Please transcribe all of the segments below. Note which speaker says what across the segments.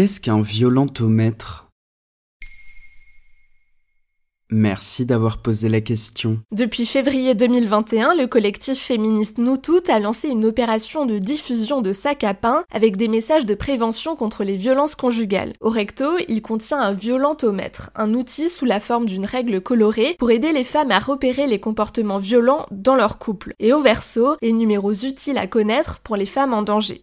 Speaker 1: Qu'est-ce qu'un violentomètre Merci d'avoir posé la question.
Speaker 2: Depuis février 2021, le collectif féministe Nous Toutes a lancé une opération de diffusion de sacs à pain avec des messages de prévention contre les violences conjugales. Au recto, il contient un violentomètre, un outil sous la forme d'une règle colorée pour aider les femmes à repérer les comportements violents dans leur couple. Et au verso, les numéros utiles à connaître pour les femmes en danger.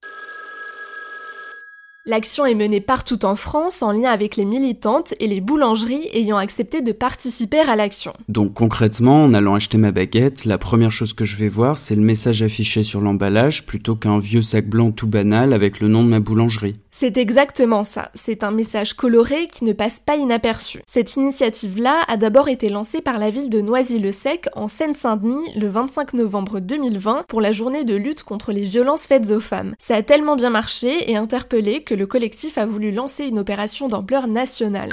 Speaker 2: L'action est menée partout en France en lien avec les militantes et les boulangeries ayant accepté de participer à l'action.
Speaker 1: Donc concrètement, en allant acheter ma baguette, la première chose que je vais voir, c'est le message affiché sur l'emballage plutôt qu'un vieux sac blanc tout banal avec le nom de ma boulangerie.
Speaker 2: C'est exactement ça. C'est un message coloré qui ne passe pas inaperçu. Cette initiative-là a d'abord été lancée par la ville de Noisy-le-Sec en Seine-Saint-Denis le 25 novembre 2020 pour la journée de lutte contre les violences faites aux femmes. Ça a tellement bien marché et interpellé que le collectif a voulu lancer une opération d'ampleur nationale.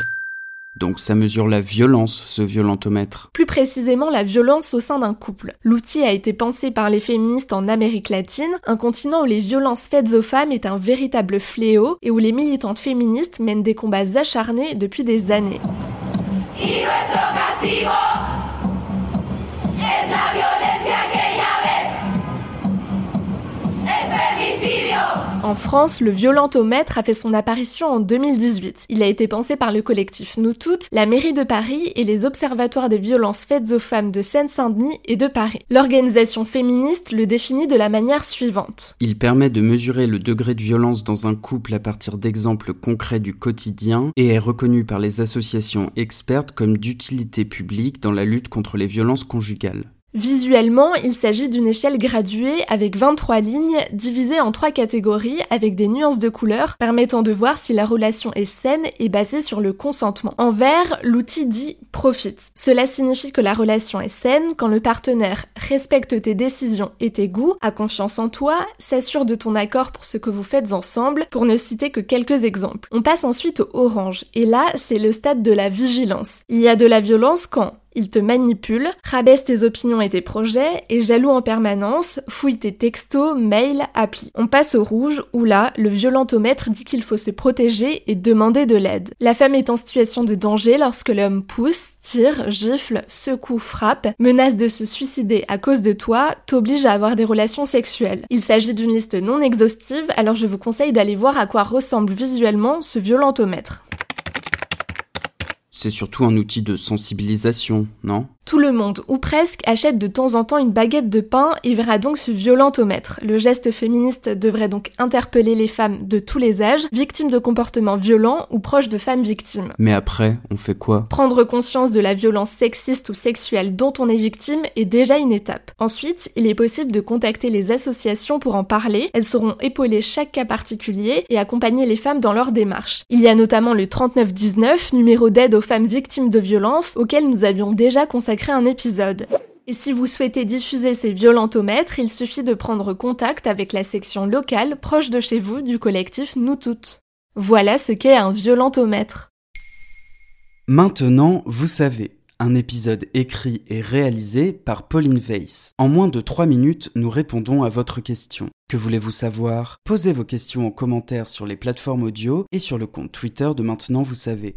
Speaker 1: Donc ça mesure la violence, ce violentomètre.
Speaker 2: Plus précisément la violence au sein d'un couple. L'outil a été pensé par les féministes en Amérique latine, un continent où les violences faites aux femmes est un véritable fléau et où les militantes féministes mènent des combats acharnés depuis des années. En France, le violentomètre a fait son apparition en 2018. Il a été pensé par le collectif Nous Toutes, la mairie de Paris et les observatoires des violences faites aux femmes de Seine-Saint-Denis et de Paris. L'organisation féministe le définit de la manière suivante.
Speaker 1: Il permet de mesurer le degré de violence dans un couple à partir d'exemples concrets du quotidien et est reconnu par les associations expertes comme d'utilité publique dans la lutte contre les violences conjugales.
Speaker 2: Visuellement, il s'agit d'une échelle graduée avec 23 lignes divisées en trois catégories avec des nuances de couleurs permettant de voir si la relation est saine et basée sur le consentement. En vert, l'outil dit profite. Cela signifie que la relation est saine quand le partenaire respecte tes décisions et tes goûts, a confiance en toi, s'assure de ton accord pour ce que vous faites ensemble, pour ne citer que quelques exemples. On passe ensuite au orange et là, c'est le stade de la vigilance. Il y a de la violence quand il te manipule, rabaisse tes opinions et tes projets, est jaloux en permanence, fouille tes textos, mails, applis. On passe au rouge, où là, le violentomètre dit qu'il faut se protéger et demander de l'aide. La femme est en situation de danger lorsque l'homme pousse, tire, gifle, secoue, frappe, menace de se suicider à cause de toi, t'oblige à avoir des relations sexuelles. Il s'agit d'une liste non exhaustive, alors je vous conseille d'aller voir à quoi ressemble visuellement ce violentomètre.
Speaker 1: C'est surtout un outil de sensibilisation, non?
Speaker 2: Tout le monde, ou presque, achète de temps en temps une baguette de pain et verra donc ce violentomètre. Le geste féministe devrait donc interpeller les femmes de tous les âges, victimes de comportements violents ou proches de femmes victimes.
Speaker 1: Mais après, on fait quoi?
Speaker 2: Prendre conscience de la violence sexiste ou sexuelle dont on est victime est déjà une étape. Ensuite, il est possible de contacter les associations pour en parler. Elles sauront épauler chaque cas particulier et accompagner les femmes dans leur démarche. Il y a notamment le 3919, numéro d'aide aux femmes victimes de violences, auquel nous avions déjà consacré un épisode. Et si vous souhaitez diffuser ces violentomètres, il suffit de prendre contact avec la section locale proche de chez vous du collectif Nous Toutes. Voilà ce qu'est un violentomètre.
Speaker 1: Maintenant, vous savez, un épisode écrit et réalisé par Pauline Weiss. En moins de 3 minutes, nous répondons à votre question. Que voulez-vous savoir? Posez vos questions en commentaire sur les plateformes audio et sur le compte Twitter de Maintenant, vous savez.